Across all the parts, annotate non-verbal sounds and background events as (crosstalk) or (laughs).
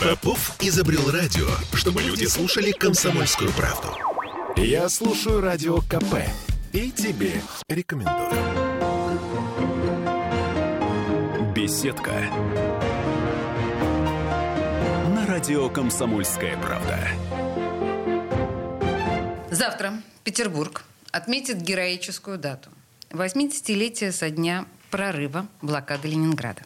Попов изобрел радио, чтобы люди слушали комсомольскую правду. Я слушаю радио КП и тебе рекомендую. Беседка. На радио «Комсомольская правда». Завтра Петербург отметит героическую дату. 80-летие со дня прорыва блокады Ленинграда.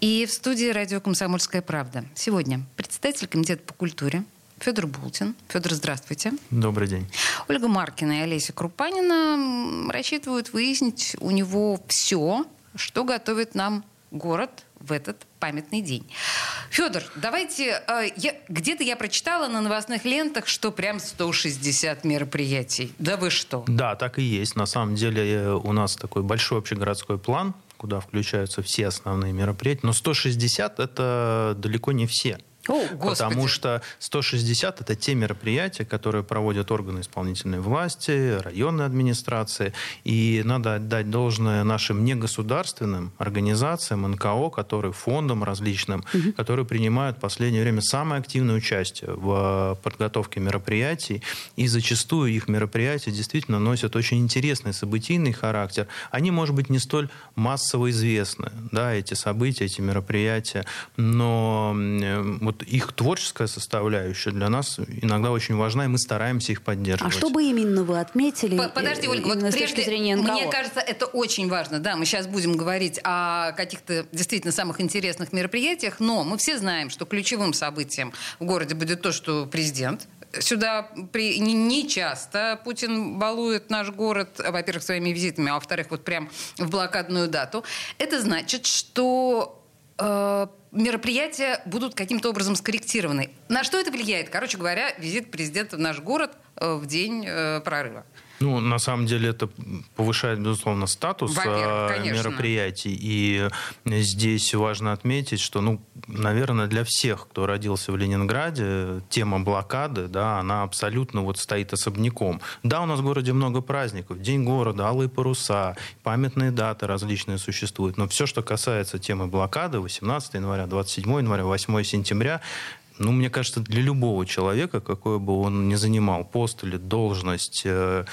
И в студии радио «Комсомольская правда» сегодня председатель Комитета по культуре Федор Бултин. Федор, здравствуйте. Добрый день. Ольга Маркина и Олеся Крупанина рассчитывают выяснить у него все, что готовит нам город в этот памятный день. Федор, давайте... Э, где-то я прочитала на новостных лентах, что прям 160 мероприятий. Да вы что? Да, так и есть. На самом деле э, у нас такой большой общегородской план, куда включаются все основные мероприятия. Но 160 это далеко не все. О, Потому что 160 это те мероприятия, которые проводят органы исполнительной власти, районные администрации. И надо отдать должное нашим негосударственным организациям, НКО, которые фондам различным, угу. которые принимают в последнее время самое активное участие в подготовке мероприятий. И зачастую их мероприятия действительно носят очень интересный событийный характер. Они, может быть, не столь массово известны, да, эти события, эти мероприятия, но вот вот их творческая составляющая для нас иногда очень важна, и мы стараемся их поддерживать. А что бы именно вы отметили? Подожди, Ольга, вот с прежде, зрения НКО? мне кажется, это очень важно. Да, мы сейчас будем говорить о каких-то действительно самых интересных мероприятиях, но мы все знаем, что ключевым событием в городе будет то, что президент сюда при, не, не часто Путин балует наш город, во-первых, своими визитами, а во-вторых, вот прям в блокадную дату. Это значит, что э, мероприятия будут каким-то образом скорректированы. На что это влияет? Короче говоря, визит президента в наш город э, в день э, прорыва. Ну, на самом деле это повышает, безусловно, статус э, мероприятий. И здесь важно отметить, что, ну, наверное, для всех, кто родился в Ленинграде, тема блокады, да, она абсолютно вот стоит особняком. Да, у нас в городе много праздников. День города, алые паруса, памятные даты различные существуют. Но все, что касается темы блокады, 18 января, 27 января, 8 сентября, ну, мне кажется, для любого человека, какой бы он ни занимал пост или должность, э,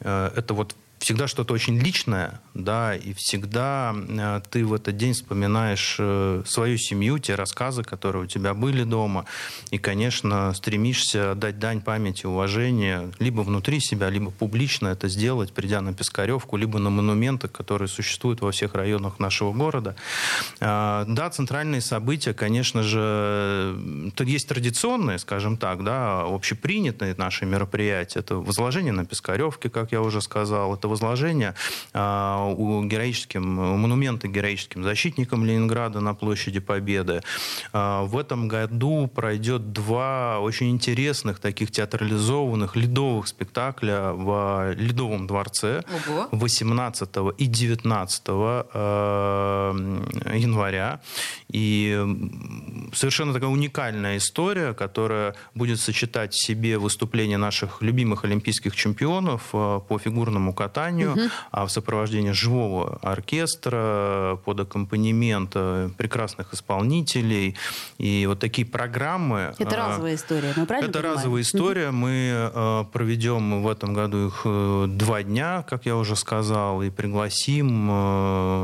э, это вот всегда что-то очень личное, да, и всегда э, ты в этот день вспоминаешь э, свою семью, те рассказы, которые у тебя были дома, и, конечно, стремишься дать дань памяти, уважения, либо внутри себя, либо публично это сделать, придя на Пискаревку, либо на монументы, которые существуют во всех районах нашего города. А, да, центральные события, конечно же, есть традиционные, скажем так, да, общепринятые наши мероприятия. Это возложение на Пискаревке, как я уже сказал, это возложения а, у героическим, монументы героическим защитникам Ленинграда на площади Победы. А, в этом году пройдет два очень интересных таких театрализованных ледовых спектакля в Ледовом дворце Ого. 18 и 19 а, января. И совершенно такая уникальная история, которая будет сочетать в себе выступления наших любимых олимпийских чемпионов по фигурному катанию катанию, угу. а в сопровождении живого оркестра под аккомпанемент э, прекрасных исполнителей. И вот такие программы... Это э, разовая история, мы правильно Это понимаем? разовая история. Угу. Мы э, проведем в этом году их два дня, как я уже сказал, и пригласим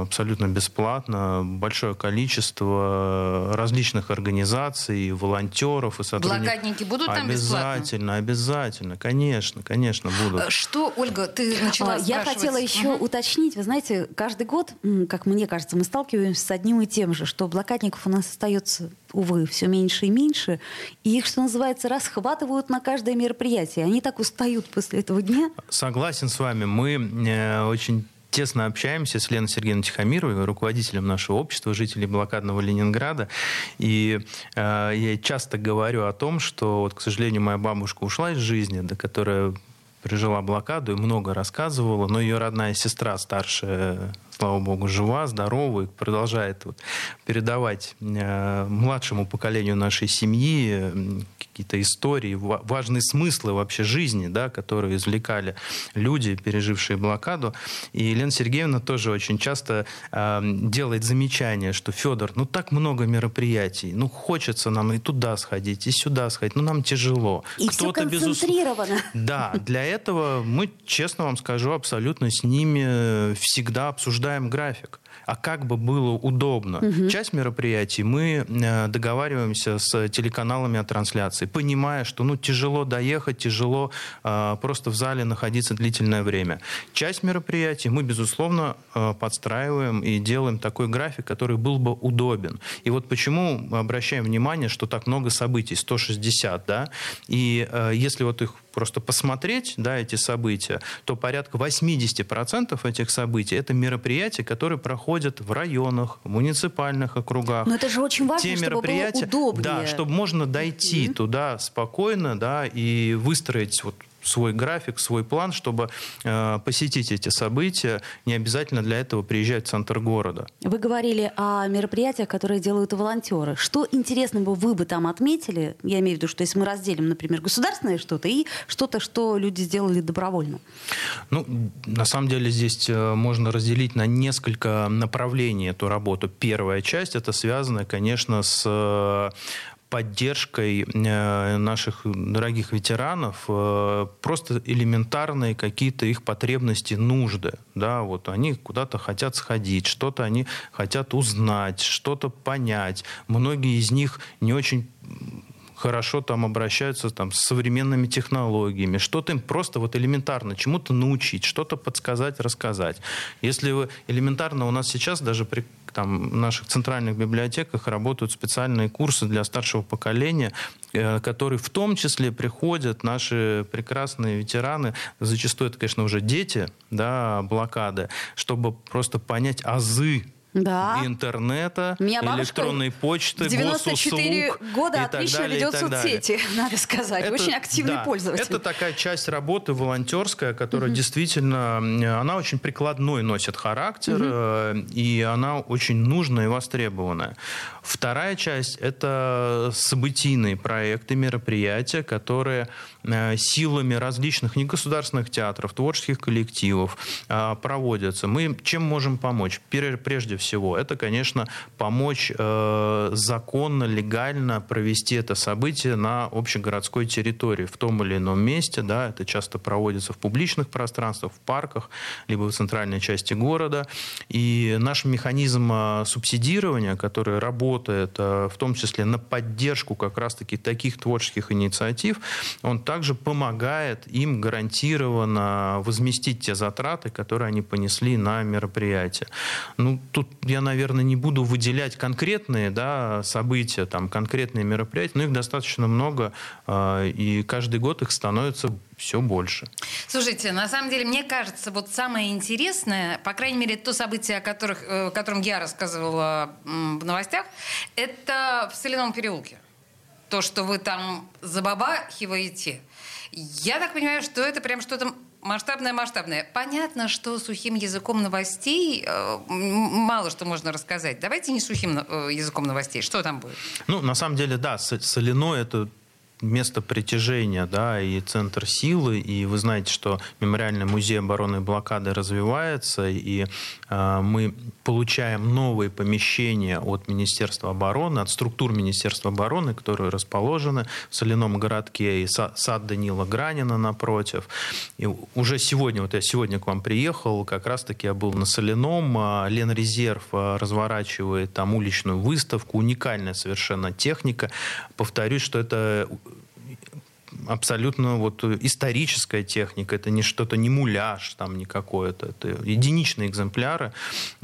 абсолютно бесплатно большое количество различных организаций, волонтеров и сотрудников. Блокадники будут там бесплатно? Обязательно, обязательно, конечно, конечно, будут. Что, Ольга, ты начала я хотела еще угу. уточнить. Вы знаете, каждый год, как мне кажется, мы сталкиваемся с одним и тем же, что блокадников у нас остается, увы, все меньше и меньше. И их, что называется, расхватывают на каждое мероприятие. Они так устают после этого дня. Согласен с вами. Мы э, очень тесно общаемся с Леной Сергеевной Тихомировой, руководителем нашего общества, жителей блокадного Ленинграда. И э, я часто говорю о том, что, вот, к сожалению, моя бабушка ушла из жизни, да, которая пережила блокаду и много рассказывала, но ее родная сестра, старшая слава богу, жива, здорова и продолжает вот передавать э, младшему поколению нашей семьи какие-то истории, важные смыслы вообще жизни, да, которые извлекали люди, пережившие блокаду. И Елена Сергеевна тоже очень часто э, делает замечание, что Федор, ну так много мероприятий, ну хочется нам и туда сходить, и сюда сходить, ну нам тяжело. И Кто-то все концентрировано. Безус... Да, для этого мы, честно вам скажу, абсолютно с ними всегда обсуждаем график а как бы было удобно. Угу. Часть мероприятий мы э, договариваемся с телеканалами о трансляции, понимая, что ну, тяжело доехать, тяжело э, просто в зале находиться длительное время. Часть мероприятий мы, безусловно, э, подстраиваем и делаем такой график, который был бы удобен. И вот почему мы обращаем внимание, что так много событий, 160, да, и э, если вот их просто посмотреть, да, эти события, то порядка 80% этих событий это мероприятия, которые проходят в районах, в муниципальных округах. Но это же очень важно, Те чтобы мероприятия, было удобнее. Да, чтобы можно дойти mm-hmm. туда спокойно, да, и выстроить вот свой график, свой план, чтобы э, посетить эти события. Не обязательно для этого приезжать в центр города. Вы говорили о мероприятиях, которые делают волонтеры. Что интересного вы бы там отметили? Я имею в виду, что если мы разделим, например, государственное что-то и что-то, что люди сделали добровольно. Ну, на самом деле здесь э, можно разделить на несколько направлений эту работу. Первая часть это связано, конечно, с э, поддержкой э, наших дорогих ветеранов э, просто элементарные какие-то их потребности, нужды. Да, вот они куда-то хотят сходить, что-то они хотят узнать, что-то понять. Многие из них не очень хорошо там обращаются там, с современными технологиями, что-то им просто вот элементарно чему-то научить, что-то подсказать, рассказать. Если вы элементарно у нас сейчас даже при там, наших центральных библиотеках работают специальные курсы для старшего поколения, э, которые в том числе приходят наши прекрасные ветераны, зачастую это, конечно, уже дети, да, блокады, чтобы просто понять азы да. интернета, Меня электронной почты, 94 госуслуг года отлично далее, ведет соцсети, (laughs) надо сказать. Это, очень активный да, пользователь. Это такая часть работы волонтерская, которая угу. действительно, она очень прикладной носит характер, угу. и она очень нужная и востребованная. Вторая часть – это событийные проекты, мероприятия, которые э, силами различных негосударственных театров, творческих коллективов э, проводятся. Мы чем можем помочь? Прежде всего, это, конечно, помочь э, законно, легально провести это событие на общегородской территории, в том или ином месте. Да, это часто проводится в публичных пространствах, в парках, либо в центральной части города. И наш механизм субсидирования, который работает э, в том числе на поддержку как раз-таки таких творческих инициатив, он также помогает им гарантированно возместить те затраты, которые они понесли на мероприятие. Ну, тут я, наверное, не буду выделять конкретные да, события, там, конкретные мероприятия, но их достаточно много, э, и каждый год их становится все больше. Слушайте, на самом деле, мне кажется, вот самое интересное, по крайней мере, то событие, о, которых, э, о котором я рассказывала в новостях, это в Соляном переулке. То, что вы там забабахиваете. Я так понимаю, что это прям что-то масштабное-масштабное. Понятно, что сухим языком новостей э, мало что можно рассказать. Давайте не сухим э, языком новостей. Что там будет? Ну, на самом деле, да, соляной это место притяжения, да, и центр силы, и вы знаете, что мемориальный музей обороны и блокады развивается, и э, мы получаем новые помещения от Министерства обороны, от структур Министерства обороны, которые расположены в соляном городке, и сад Данила Гранина напротив. И уже сегодня, вот я сегодня к вам приехал, как раз-таки я был на соляном, а, Ленрезерв а, разворачивает там уличную выставку, уникальная совершенно техника. Повторюсь, что это абсолютно вот историческая техника, это не что-то, не муляж там, не какое-то, это единичные экземпляры,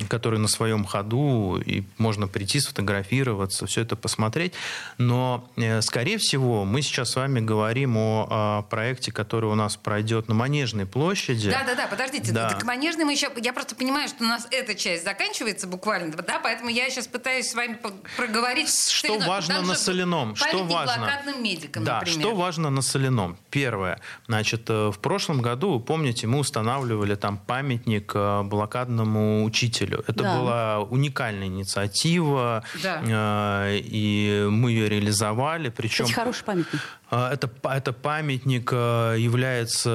которые на своем ходу, и можно прийти сфотографироваться, все это посмотреть. Но, э, скорее всего, мы сейчас с вами говорим о, о проекте, который у нас пройдет на Манежной площади. Да-да-да, подождите, да. к Манежной мы еще... Я просто понимаю, что у нас эта часть заканчивается буквально, да, поэтому я сейчас пытаюсь с вами проговорить... Что важно на соляном? Что важно? медикам, да, например. что важно на Соляном. Первое. Значит, э, в прошлом году, вы помните, мы устанавливали там памятник э, блокадному учителю. Это да. была уникальная инициатива, да. и мы ее реализовали. Причем... Кстати, хороший памятник. Это, это памятник является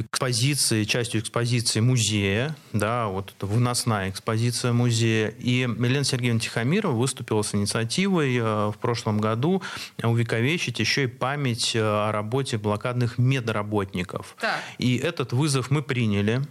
экспозицией, частью экспозиции музея, да, вот это выносная экспозиция музея. И Елена Сергеевна Тихомирова выступила с инициативой в прошлом году увековечить еще и память о работе блокадных медработников. Так. И этот вызов мы приняли.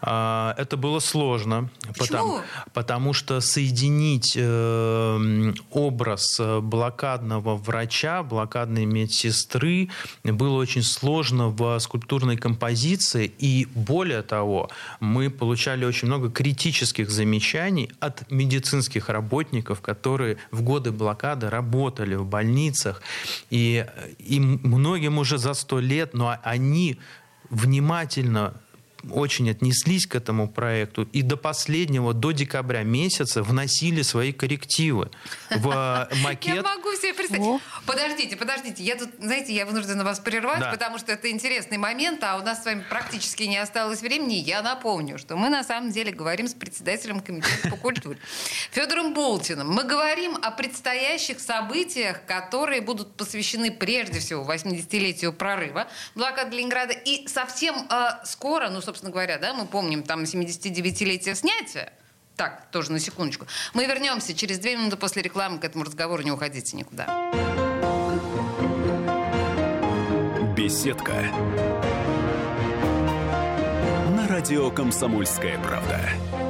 А, это было сложно, потому, потому что соединить э, образ э, блокадного врача, блокадной медсестры было очень сложно в скульптурной композиции. И более того, мы получали очень много критических замечаний от медицинских работников, которые в годы блокады работали в больницах. И, и многим уже за сто лет, но они внимательно очень отнеслись к этому проекту и до последнего, до декабря месяца вносили свои коррективы в (laughs) макет. Я могу себе представить. Подождите, подождите. Я тут, знаете, я вынуждена вас прервать, потому что это интересный момент, а у нас с вами практически не осталось времени. Я напомню, что мы на самом деле говорим с председателем комитета по культуре (laughs) Федором Болтиным. Мы говорим о предстоящих событиях, которые будут посвящены прежде всего 80-летию прорыва блокады Ленинграда. И совсем э, скоро, ну, собственно говоря, да, мы помним там 79-летие снятия, так, тоже на секундочку. Мы вернемся через две минуты после рекламы к этому разговору. Не уходите никуда. Беседка. На радио «Комсомольская правда».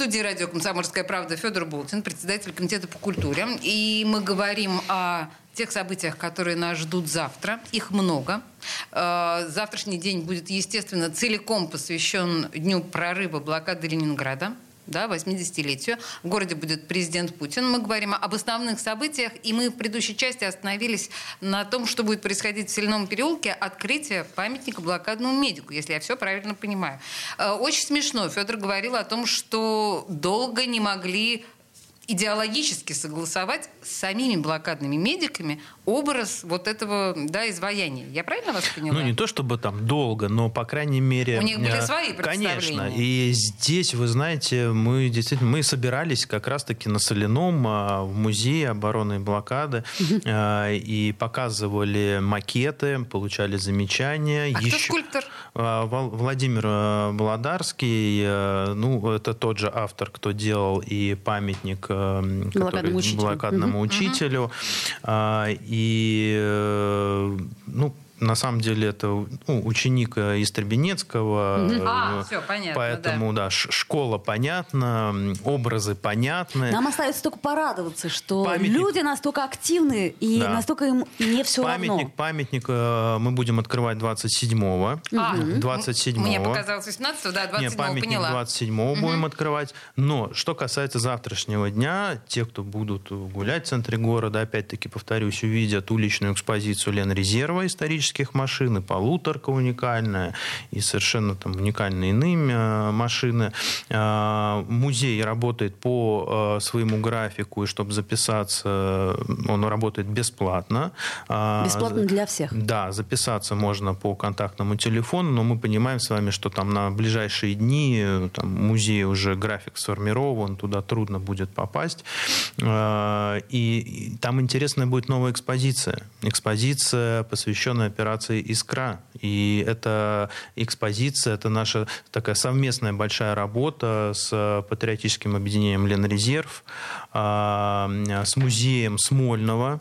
Студии радио «Комсомольская правда» Федор Болтин, председатель комитета по культуре. И мы говорим о тех событиях, которые нас ждут завтра. Их много. Э, завтрашний день будет, естественно, целиком посвящен Дню прорыва блокады Ленинграда да, 80-летию. В городе будет президент Путин. Мы говорим об основных событиях, и мы в предыдущей части остановились на том, что будет происходить в Соляном переулке, открытие памятника блокадному медику, если я все правильно понимаю. Э, очень смешно. Федор говорил о том, что долго не могли идеологически согласовать с самими блокадными медиками образ вот этого да, изваяния. Я правильно вас поняла? Ну, не то чтобы там долго, но, по крайней мере... У них были э, свои представления. Конечно. И здесь, вы знаете, мы действительно мы собирались как раз-таки на Соляном а, в музее обороны и блокады а, и показывали макеты, получали замечания. А Еще... кто скульптор? А, Владимир э, Володарский, э, ну, это тот же автор, кто делал и памятник блокадному учителю. Блокадному учителю. И, э, ну, на самом деле это ну, ученик э, из Требенецкого. А, все, понятно. Поэтому, да, да школа понятна, образы понятны. Нам остается только порадоваться, что памятник... люди настолько активны и да. настолько им не все памятник, равно. Памятник э, мы будем открывать 27-го. А, 27 Мне показалось 18 да, 27 Нет, памятник поняла. 27-го угу. будем открывать. Но что касается завтрашнего дня, те, кто будут гулять в центре города, опять-таки, повторюсь, увидят уличную экспозицию Ленрезерва исторически электрических машин, и полуторка уникальная, и совершенно там уникальные иные э, машины. Э, музей работает по э, своему графику, и чтобы записаться, он работает бесплатно. Бесплатно для всех? Да, записаться можно по контактному телефону, но мы понимаем с вами, что там на ближайшие дни там, музей уже график сформирован, туда трудно будет попасть. И там интересная будет новая экспозиция. Экспозиция, посвященная операции «Искра». И эта экспозиция, это наша такая совместная большая работа с патриотическим объединением «Ленрезерв», а, с музеем Смольного,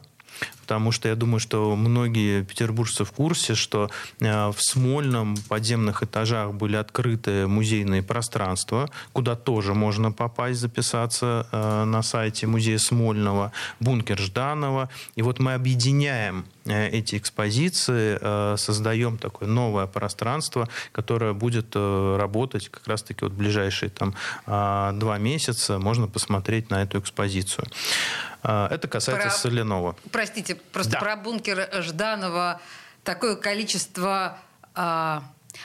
потому что я думаю, что многие петербуржцы в курсе, что в Смольном подземных этажах были открыты музейные пространства, куда тоже можно попасть, записаться на сайте музея Смольного, бункер Жданова. И вот мы объединяем эти экспозиции, создаем такое новое пространство, которое будет работать как раз-таки вот ближайшие там два месяца. Можно посмотреть на эту экспозицию. Это касается про, соляного. Простите, просто да. про бункер Жданова такое количество а,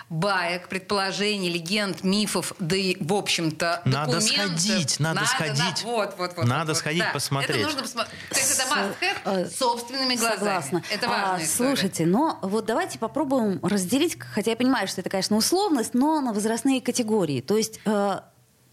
баек, предположений, легенд, мифов, да и, в общем-то, Надо сходить, надо, надо сходить. На, вот, вот, вот, надо вот, сходить, да. посмотреть. Это нужно посмотреть. То есть это must have э, собственными глазами. Согласна. Это важно. А, слушайте, но вот давайте попробуем разделить, хотя я понимаю, что это, конечно, условность, но на возрастные категории. То есть э,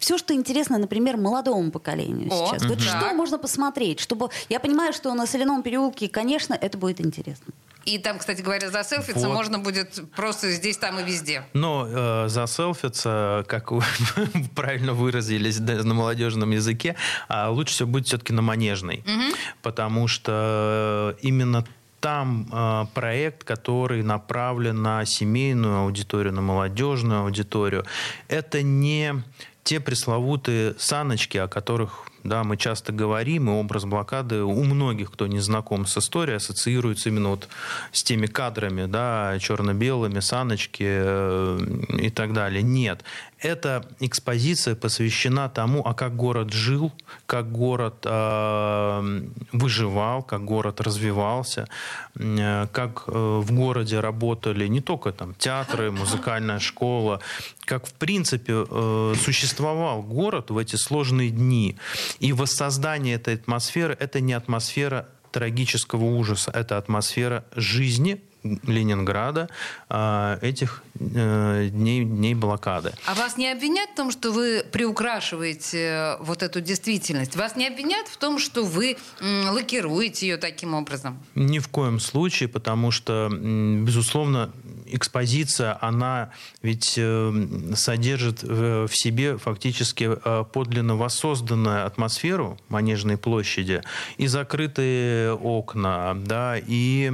все, что интересно, например, молодому поколению О, сейчас. Вот что можно посмотреть, чтобы... Я понимаю, что на Соляном переулке, конечно, это будет интересно. И там, кстати говоря, заселфиться вот. можно будет просто здесь, там и везде. Но э, заселфиться, как вы (laughs) правильно выразились да, на молодежном языке, э, лучше всего будет все-таки на Манежной. Угу. Потому что именно там э, проект, который направлен на семейную аудиторию, на молодежную аудиторию. Это не те пресловутые саночки, о которых да, мы часто говорим, и образ блокады у многих, кто не знаком с историей, ассоциируется именно вот с теми кадрами, да, черно-белыми, саночки э, и так далее. Нет, эта экспозиция посвящена тому, а как город жил, как город э, выживал, как город развивался, э, как э, в городе работали не только там театры, музыкальная школа, как в принципе э, существовал город в эти сложные дни. И воссоздание этой атмосферы – это не атмосфера трагического ужаса, это атмосфера жизни, Ленинграда а, этих э, дней, дней блокады. А вас не обвинят в том, что вы приукрашиваете э, вот эту действительность? Вас не обвинят в том, что вы лакируете ее таким образом? Ни в коем случае, потому что, безусловно, экспозиция, она ведь э, содержит в себе фактически подлинно воссозданную атмосферу Манежной площади и закрытые окна, да, и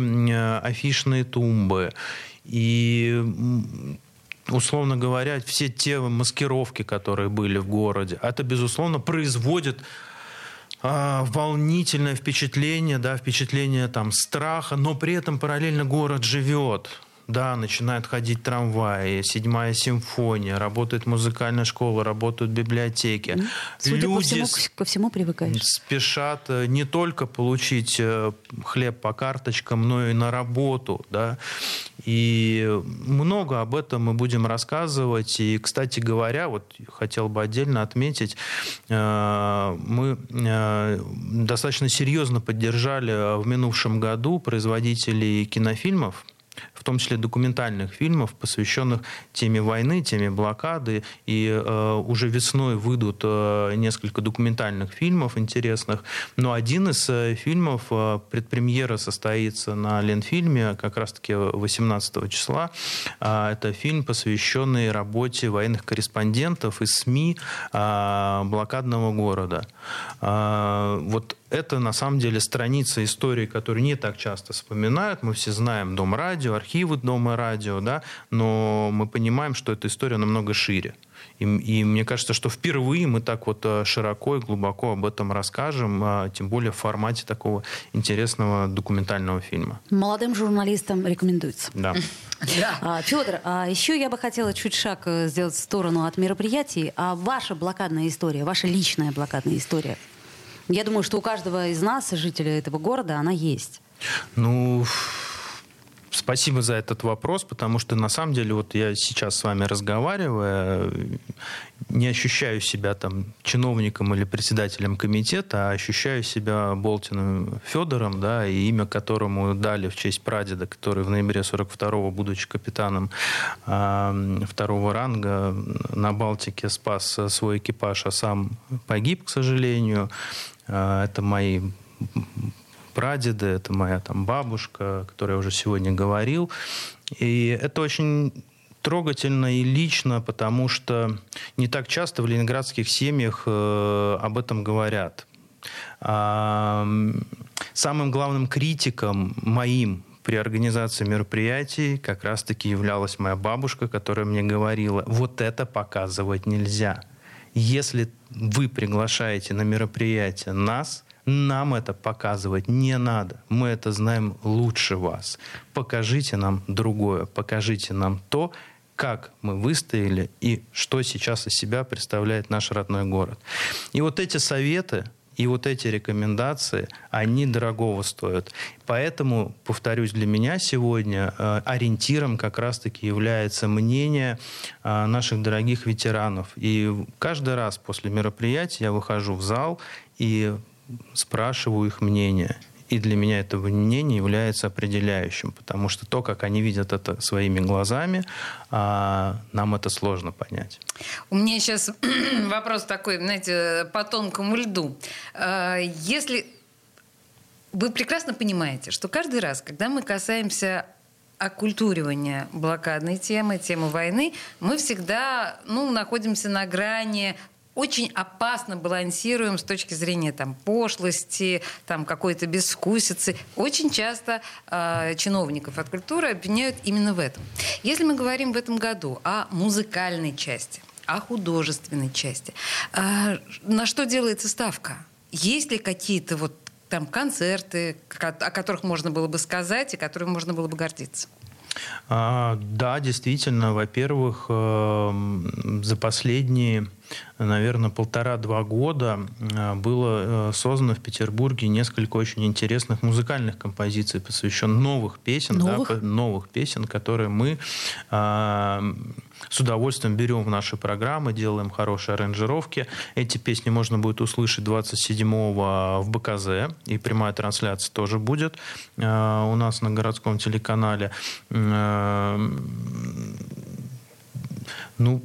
афишные тумбы. И условно говоря, все те маскировки, которые были в городе, это, безусловно, производит а, волнительное впечатление, да, впечатление там страха, но при этом параллельно город живет. Да, начинают ходить трамваи, седьмая симфония, работает музыкальная школа, работают библиотеки. Судя Люди по всему, ко всему привыкаешь. спешат э, не только получить э, хлеб по карточкам, но и на работу. Да? И много об этом мы будем рассказывать. И, кстати говоря, вот хотел бы отдельно отметить, э, мы достаточно серьезно поддержали в минувшем году производителей кинофильмов, в том числе документальных фильмов, посвященных теме войны, теме блокады. И э, уже весной выйдут э, несколько документальных фильмов интересных. Но один из э, фильмов, э, предпремьера состоится на Ленфильме как раз-таки 18 числа. Э, это фильм, посвященный работе военных корреспондентов из СМИ э, блокадного города. Э, вот это на самом деле страница истории, которую не так часто вспоминают. Мы все знаем Дом радио, архивы Дома радио, да, но мы понимаем, что эта история намного шире. И, и мне кажется, что впервые мы так вот э, широко и глубоко об этом расскажем, а, тем более в формате такого интересного документального фильма. Молодым журналистам рекомендуется. Да. (laughs) Да. А, Федор, а еще я бы хотела чуть шаг э, сделать в сторону от мероприятий. А ваша блокадная история, ваша личная блокадная история – я думаю, что у каждого из нас, жителей этого города, она есть. Ну, Спасибо за этот вопрос, потому что на самом деле вот я сейчас с вами разговариваю, не ощущаю себя там чиновником или председателем комитета, а ощущаю себя Болтиным Федором, да, и имя которому дали в честь прадеда, который в ноябре 42-го, будучи капитаном э, второго ранга, на Балтике спас свой экипаж, а сам погиб, к сожалению. Э, это мои прадеды, это моя там бабушка, о которой я уже сегодня говорил. И это очень трогательно и лично, потому что не так часто в ленинградских семьях э, об этом говорят. А, самым главным критиком моим при организации мероприятий как раз-таки являлась моя бабушка, которая мне говорила, вот это показывать нельзя. Если вы приглашаете на мероприятие нас, нам это показывать не надо. Мы это знаем лучше вас. Покажите нам другое. Покажите нам то, как мы выстояли и что сейчас из себя представляет наш родной город. И вот эти советы, и вот эти рекомендации, они дорогого стоят. Поэтому, повторюсь, для меня сегодня э, ориентиром как раз-таки является мнение э, наших дорогих ветеранов. И каждый раз после мероприятия я выхожу в зал и спрашиваю их мнение. И для меня это мнение является определяющим, потому что то, как они видят это своими глазами, а, нам это сложно понять. У меня сейчас (clears throat) вопрос такой, знаете, по тонкому льду. А, если вы прекрасно понимаете, что каждый раз, когда мы касаемся оккультуривания блокадной темы, темы войны, мы всегда ну, находимся на грани очень опасно балансируем с точки зрения там, пошлости, там, какой-то безвкусицы. Очень часто э, чиновников от культуры обвиняют именно в этом. Если мы говорим в этом году о музыкальной части, о художественной части, э, на что делается ставка? Есть ли какие-то вот там концерты, о которых можно было бы сказать и которыми можно было бы гордиться? А, да, действительно, во-первых, э, за последние наверное, полтора-два года э, было э, создано в Петербурге несколько очень интересных музыкальных композиций, посвященных новых песен, новых, да, новых песен, которые мы э, с удовольствием берем в наши программы, делаем хорошие аранжировки. Эти песни можно будет услышать 27-го в БКЗ, и прямая трансляция тоже будет э, у нас на городском телеканале. Ну,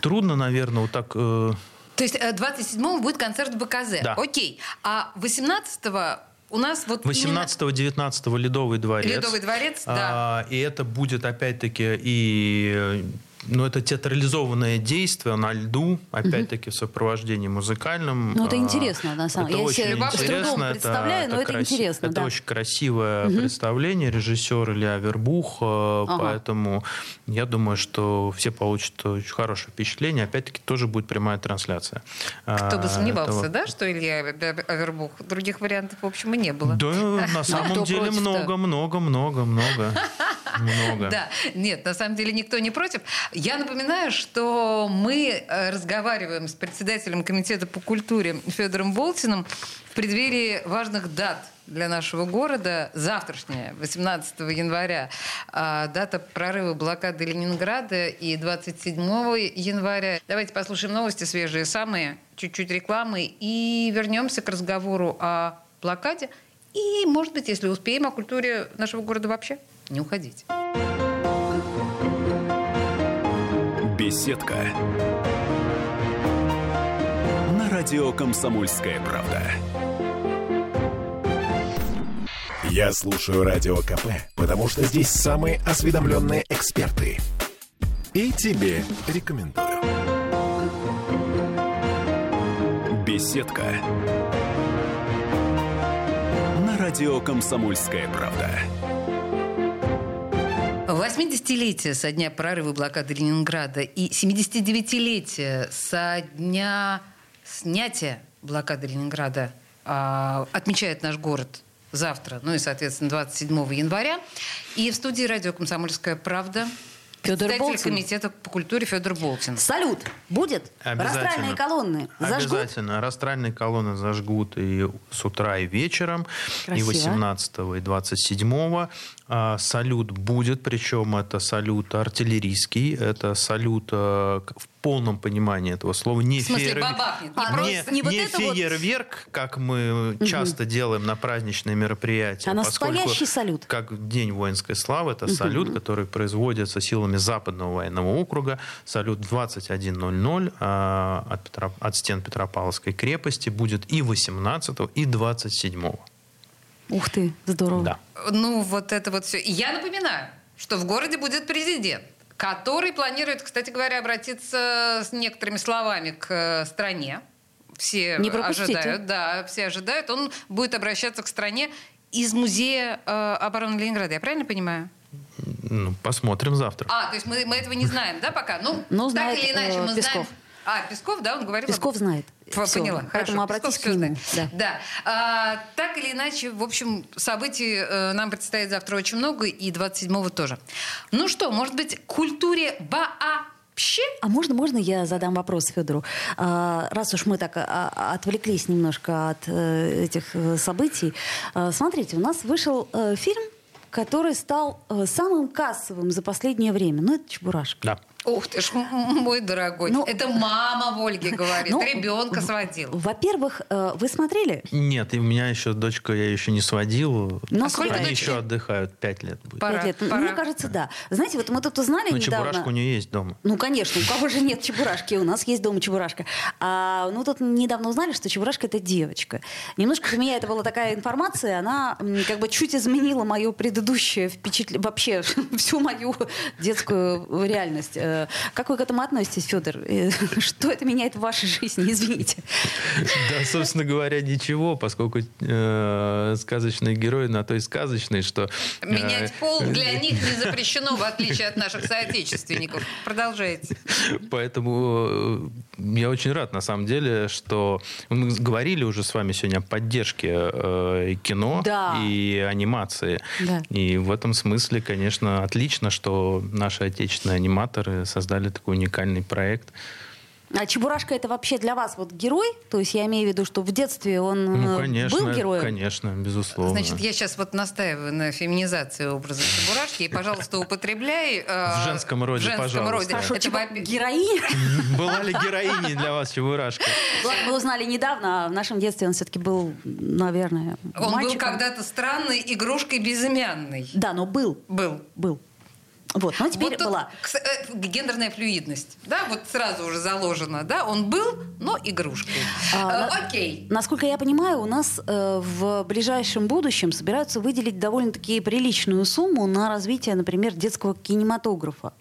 трудно, наверное, вот так... Э... То есть 27-го э, будет концерт в БКЗ. Да. Окей. А 18-го у нас вот 18-19 именно... Ледовый дворец. Ледовый дворец, да. А, и это будет опять-таки и но это театрализованное действие на льду, опять-таки в сопровождении музыкальным. Ну, это а, интересно, на самом деле. Это очень интересно. Это, представляю, но это, крас... интересно. Это да. очень красивое угу. представление. Режиссер Илья Вербух. Э, ага. Поэтому я думаю, что все получат очень хорошее впечатление. Опять-таки тоже будет прямая трансляция. Кто бы сомневался, этого... да, что Илья Вербух? Других вариантов, в общем, и не было. Да, на (laughs) самом деле много, (laughs) много. Да, нет, на самом деле никто не против. Я напоминаю, что мы э, разговариваем с председателем Комитета по культуре Федором Болтиным в преддверии важных дат для нашего города. Завтрашняя, 18 января, а, дата прорыва блокады Ленинграда и 27 января. Давайте послушаем новости свежие, самые, чуть-чуть рекламы и вернемся к разговору о блокаде и, может быть, если успеем, о культуре нашего города вообще. Не уходите. Беседка. На радио «Комсомольская правда». Я слушаю Радио КП, потому что здесь самые осведомленные эксперты. И тебе рекомендую. Беседка. Радио «Комсомольская правда». 80-летие со дня прорыва блокады Ленинграда и 79-летие со дня снятия блокады Ленинграда э, отмечает наш город завтра, ну и, соответственно, 27 января. И в студии радио «Комсомольская правда» Федор Председатель Болтин. комитета по культуре Федор Болтин. Салют будет? Растральные колонны зажгут? Обязательно. Растральные колонны зажгут и с утра, и вечером, Красиво. и 18 и 27 а, салют будет, причем это салют артиллерийский, это салют а, в полном понимании этого слова. Не, В смысле, фейер... бабахнет, не не, просто- не вот не это вот- фейерверк, как мы часто делаем на праздничные мероприятия. А настоящий салют. Как День воинской славы, это салют, который производится силами Западного военного округа. Салют 21.00 а, от, Петро- от стен Петропавловской крепости будет и 18 и 27 Ух ты, здорово. Да. Ну, вот это вот все. Я напоминаю, что в городе будет президент, который планирует, кстати говоря, обратиться с некоторыми словами к э, стране все Не пропустите. ожидают, да, все ожидают, он будет обращаться к стране из музея э, обороны Ленинграда. Я правильно понимаю? Ну, посмотрим завтра. А, то есть мы, мы этого не знаем, да, пока? Ну, Ну, так знает, или иначе, э, мы Песков. знаем. А, Песков, да, он говорил. Песков знает. П- Всё, Поняла, Поэтому хорошо. обратись Песков к нему. знает. Да. Да. А, так или иначе, в общем, событий э, нам предстоит завтра очень много, и 27-го тоже. Ну что, может быть, культуре вообще? А можно, можно я задам вопрос Федору? А, раз уж мы так а, отвлеклись немножко от э, этих э, событий, а, смотрите, у нас вышел э, фильм, который стал э, самым кассовым за последнее время. Ну, это Чебурашка. Да. Ух ты ж, (laughs) мой дорогой. Ну, Это мама Ольги говорит. Ну, Ребенка сводил. Во-первых, э, вы смотрели? Нет, и у меня еще дочка, я еще не сводил. Но А сколько Они дочери? еще отдыхают, пять лет будет. Пора, Пять лет. Ну, пора. Мне кажется, да. Знаете, вот мы тут узнали Ну, недавно... чебурашка у нее есть дома. Ну, конечно, у кого же нет чебурашки? У нас есть дома чебурашка. А, ну, тут недавно узнали, что чебурашка — это девочка. Немножко для меня это была такая информация, она как бы чуть изменила мое предыдущее впечатление, вообще (laughs) всю мою детскую реальность. Как вы к этому относитесь, Федор? Э, (laughs) Что это меняет в вашей жизни? Извините. (laughs) Да, собственно говоря, ничего, поскольку э, сказочные герои на то и сказочные, что... э, Менять пол для (laughs) них не запрещено, в отличие от наших соотечественников. Продолжайте. Поэтому я очень рад, на самом деле, что мы говорили уже с вами сегодня о поддержке э, кино Да. и анимации. Да. И в этом смысле, конечно, отлично, что наши отечественные аниматоры создали такой уникальный проект. А Чебурашка это вообще для вас вот герой? То есть я имею в виду, что в детстве он Ну, э, конечно, был героем? конечно, безусловно. Значит, я сейчас вот настаиваю на феминизации образа Чебурашки. И, пожалуйста, употребляй... э, В женском роде, в женском пожалуйста. роде. Хорошо, Это Чебу- во- героиня? (laughs) Была ли героиней для вас Чебурашка? Мы узнали недавно, а в нашем детстве он все-таки был, наверное, Он был мальчиком. когда-то странной игрушкой безымянной. Да, но был, Был. был. Вот, но теперь Вот тут была. э, гендерная флюидность, да, вот сразу уже заложена, да, он был, но игрушкой. А, на- Окей. Насколько я понимаю, у нас э, в ближайшем будущем собираются выделить довольно-таки приличную сумму на развитие, например, детского кинематографа.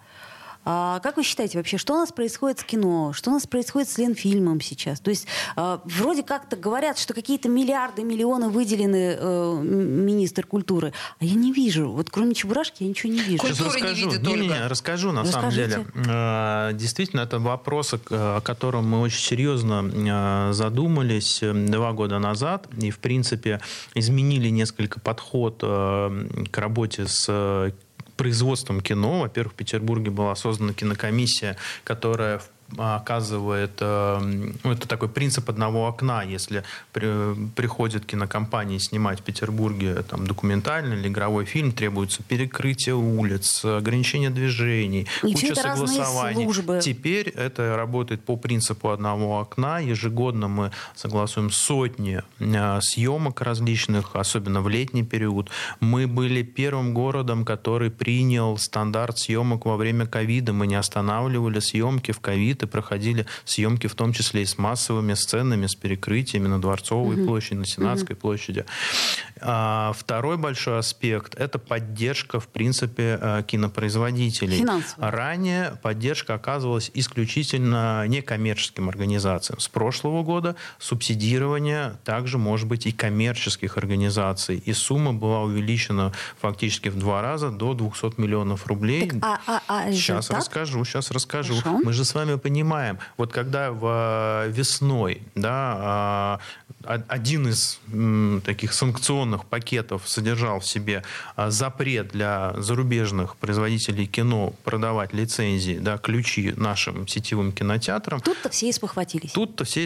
А как вы считаете вообще, что у нас происходит с кино, что у нас происходит с Ленфильмом сейчас? То есть э, вроде как-то говорят, что какие-то миллиарды, миллионы выделены э, министр культуры, а я не вижу. Вот кроме Чебурашки я ничего не вижу. Сейчас Культуры не расскажу. видит Не, не, не, расскажу на самом Расскажите. деле. Э, Действительно, это вопрос, о котором мы очень серьезно э, задумались э, два года назад. И, в принципе, изменили несколько подход э, к работе с э, производством кино. Во-первых, в Петербурге была создана кинокомиссия, которая в- оказывает, э, ну, это такой принцип одного окна, если при- приходят кинокомпании снимать в Петербурге там, документальный или игровой фильм, требуется перекрытие улиц, ограничение движений, И куча согласований. Теперь это работает по принципу одного окна. Ежегодно мы согласуем сотни э, съемок различных, особенно в летний период. Мы были первым городом, который принял стандарт съемок во время ковида. Мы не останавливали съемки в ковид и проходили съемки в том числе и с массовыми сценами, с перекрытиями на Дворцовой площади, на Сенатской площади. А, Второй большой аспект – это поддержка, в принципе, э, кинопроизводителей. Финансовая. Ранее поддержка оказывалась исключительно некоммерческим организациям. С прошлого года субсидирование также может быть и коммерческих организаций. И сумма была увеличена фактически в два раза до 200 миллионов рублей. Так, а- а- а сейчас результат? расскажу, сейчас расскажу. Хорошо. Мы же с вами понимаем, вот когда в, э, весной да, а, один из м, таких санкционных пакетов содержал в себе а, запрет для зарубежных производителей кино продавать лицензии, да, ключи нашим сетевым кинотеатрам, Тут-то все испохватились. тут-то все.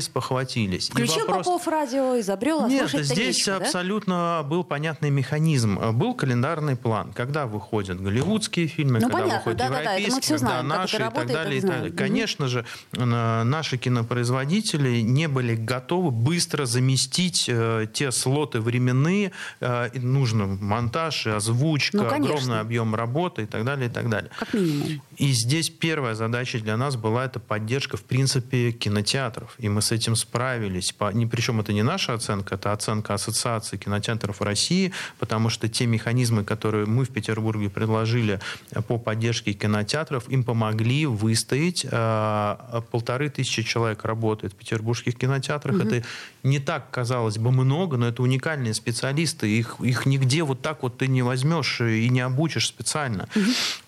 И Включил вопрос- Попов радио, изобрел, а нет, здесь нечего, да? абсолютно был понятный механизм. Был календарный план, когда выходят голливудские фильмы, Ну, когда понятно, выходят мы европейские, всё когда знаем, наши и так далее. и так далее. Конечно же, наши кинопроизводители не были готовы быстро заменить совместить э, те слоты временные, э, нужно монтаж, и озвучка, Ну, конечно. огромный объем работы и так далее, и так далее. Как минимум. И здесь первая задача для нас была это поддержка, в принципе, кинотеатров. И мы с этим справились. По, не, причем это не наша оценка, это оценка Ассоциации кинотеатров России, потому что те механизмы, которые мы в Петербурге предложили э, по поддержке кинотеатров, им помогли выстоять. Э, Полторы тысячи человек работает в петербургских кинотеатрах. Это не так, казалось бы, много, но это уникальные специалисты. Их, их нигде вот так вот ты не возьмешь и не обучишь специально.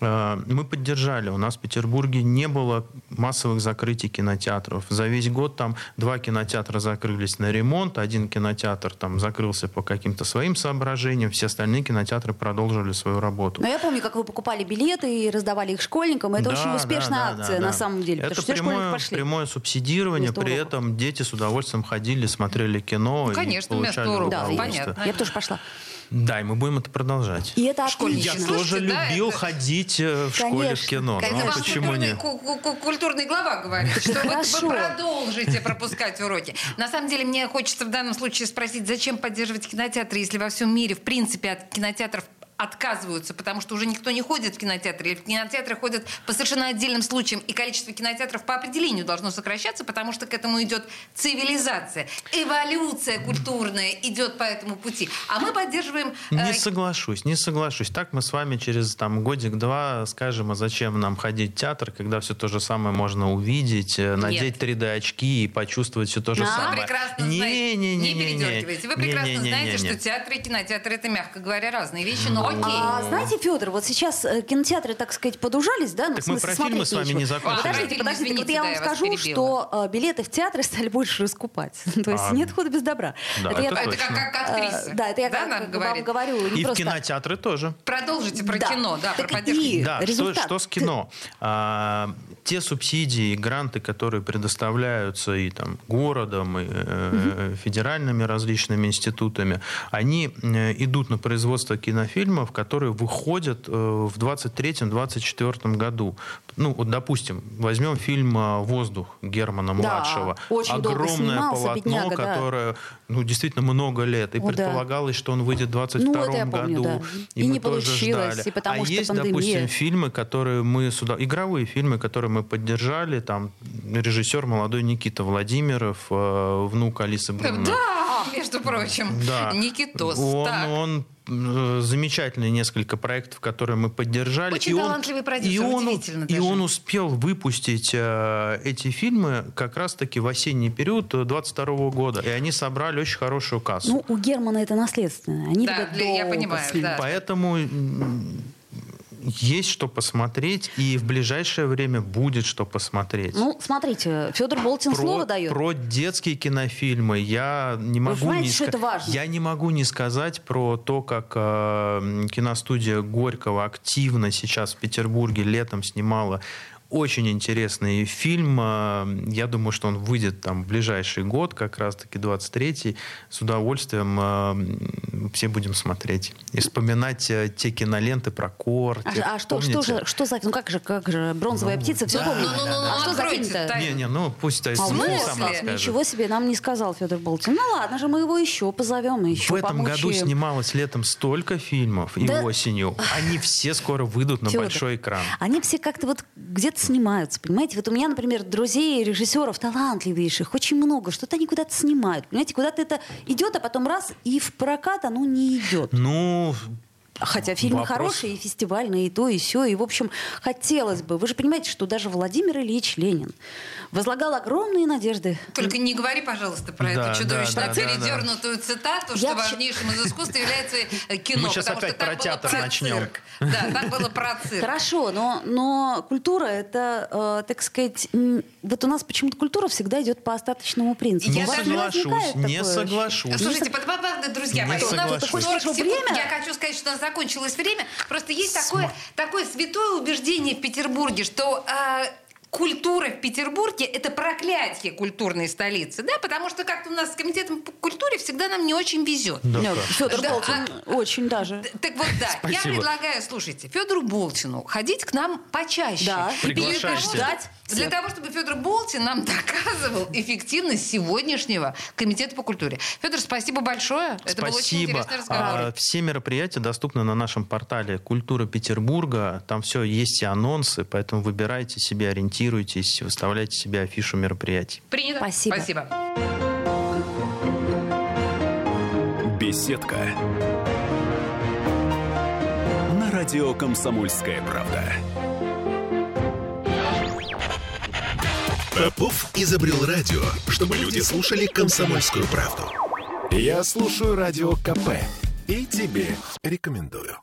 Э, Мы поддержали. У нас в Петербурге не было массовых закрытий кинотеатров. За весь год там два кинотеатра закрылись на ремонт, один кинотеатр там закрылся по каким-то своим соображениям, все остальные кинотеатры продолжили свою работу. Но я помню, как вы покупали билеты и раздавали их школьникам. Это Да, очень да, успешная да, да, акция да. на самом деле. Это прямое, прямое субсидирование, при этом дети с удовольствием ходили, смотрели кино Ну, и конечно, вместо уроков, Да, понятно. Я бы тоже пошла. Да, и мы будем это продолжать. И это Школьники. Я отлично. Слушайте, тоже да, любил это- ходить э, в школе в Конечно, кино. Это Ну, а вам почему культурный, нет? ку- ку- ку- культурный глава говорит, что вы хорошо. продолжите пропускать уроки. На самом деле, мне хочется в данном случае спросить, зачем поддерживать кинотеатры, если во всем мире, в принципе, от кинотеатров отказываются, потому что уже никто не ходит в кинотеатры, или в кинотеатры ходят по совершенно отдельным случаям, и количество кинотеатров по определению должно сокращаться, потому что к этому идет цивилизация, эволюция культурная идет по этому пути. А мы поддерживаем... э, Не соглашусь, не соглашусь. Так мы с вами через там годик-два скажем, а зачем нам ходить в театр, когда все то же самое можно увидеть, э, надеть 3D-очки и почувствовать все то же А? Самое. прекрасно знаете, не, Не-не-не-не-не. передергивайте. Вы прекрасно Не-не-не-не-не. знаете, что театры и кинотеатры это, мягко говоря, разные вещи, но окей. А знаете, Федор, вот сейчас э, кинотеатры, так сказать, подужались, да? Ну, Так в мы про фильмы с вами нечего. не закончили. Подождите, подождите, вот извините, я да, вам я скажу, перебила. что э, билеты в театры (laughs) стали больше раскупать. (laughs) То есть А, нет хода без добра. да, я это так, Это как, как актриса. э, Да, это я да, как нам вам говорю. И в просто так. кинотеатры тоже. Продолжите про Да. кино, да, про Так поддержку. и- Да, что, результат. что с кино? А, те субсидии и гранты, которые предоставляются и там городом, и э, федеральными различными институтами, они э, идут на производство кинофильмов, которые выходят э, в 23-24 году. Ну, вот, допустим, возьмем фильм э, «Воздух» Германа младшего. очень долго Огромное снимался, полотно, бедняга, да. которое, ну, действительно много лет. И О, да. предполагалось, что он выйдет в 22 Ну, помню, году. да. И, И мы не тоже получилось, ждали. и потому а что есть, пандемия. допустим, фильмы, которые мы сюда... Игровые фильмы, которые мы поддержали. Там режиссер молодой Никита Владимиров, э, внук Алисы Бруно. Да, между прочим. Да. Никитос. Он, так. он замечательные несколько проектов, которые мы поддержали. Очень и он, талантливый продюсер, и он, удивительно и даже. он успел выпустить э, эти фильмы как раз-таки в осенний период 22 года. И они собрали очень хорошую кассу. Ну, у Германа это наследственное. Они Да, я понимаю, да. Поэтому есть что посмотреть, и в ближайшее время будет что посмотреть. Ну, смотрите, Федор Болтин слово дает. про детские кинофильмы я не могу знаете, не что это важно? Я не могу не сказать про то, как э, киностудия Горького активно сейчас в Петербурге летом снимала очень интересный фильм. Э, Я думаю, что он выйдет там в ближайший год, как раз-таки 23-й. С удовольствием э, все будем смотреть. И вспоминать э, те киноленты про Корти. А, а что, что, же, что за... Ну как же, как же, бронзовая птица, все да, помнит. Ну, ну, ну, а ну, что за фильм-то? тайну. Не-не, ну пусть А вот, смысле? сам ничего себе нам не сказал Федор Болтин. Ну ладно же, мы его еще позовем, и еще В этом году помучаем. снималось летом столько фильмов и Да. осенью. Они все скоро выйдут на Фёдор, большой экран. Они все как-то вот где-то снимаются, понимаете? Вот у меня, например, друзей, режиссеров талантливейших очень много, что-то они куда-то снимают, понимаете? Куда-то это идет, а потом раз, и в прокат оно не идет. Ну, Хотя фильмы Вопрос- хорошие, и фестивальные, и то, и все. И, в общем, хотелось бы. Вы же понимаете, что даже Владимир Ильич Ленин возлагал огромные надежды. Только не говори, пожалуйста, про Да, эту чудовищно да, да, да, передернутую цитату, что Я важнейшим из искусства является кино. Мы что опять про театр про начнем. цирк. Да, так было про цирк. Хорошо, но, но культура это, э, так сказать, вот у нас почему-то культура всегда идет по остаточному принципу. Я не соглашусь, не такое соглашусь. Слушайте, под- под- под- друзья Не мои, у нас соглашусь. тут 40 Хочешь, секунд. время? Я хочу сказать, что у нас закончилось время. Просто есть такое, такое святое убеждение в Петербурге, что а, культура в Петербурге – это проклятие культурной столицы, да, потому что как-то у нас с комитетом по культуре всегда нам не очень везет. Да, Нет, как? Федор Да, Болтин очень даже. Так вот, да, я Спасибо. предлагаю, слушайте, Федору Болтину ходить к нам почаще. Да, И для Приглашайте. того, Для того, чтобы Федор Болтин нам (laughs) доказывал эффективность сегодняшнего комитета по культуре. Федор, спасибо большое. Это был очень Спасибо. интересный разговор. А, Все мероприятия доступны на нашем портале «Культура Петербурга». Там все есть и анонсы, поэтому выбирайте себе, ориентируйтесь, выставляйте себе афишу мероприятий. Принято. Спасибо. Спасибо. Беседка. На радио «Комсомольская правда». Попов изобрел радио, чтобы люди слушали «Комсомольскую правду». Я слушаю радио КП и тебе рекомендую.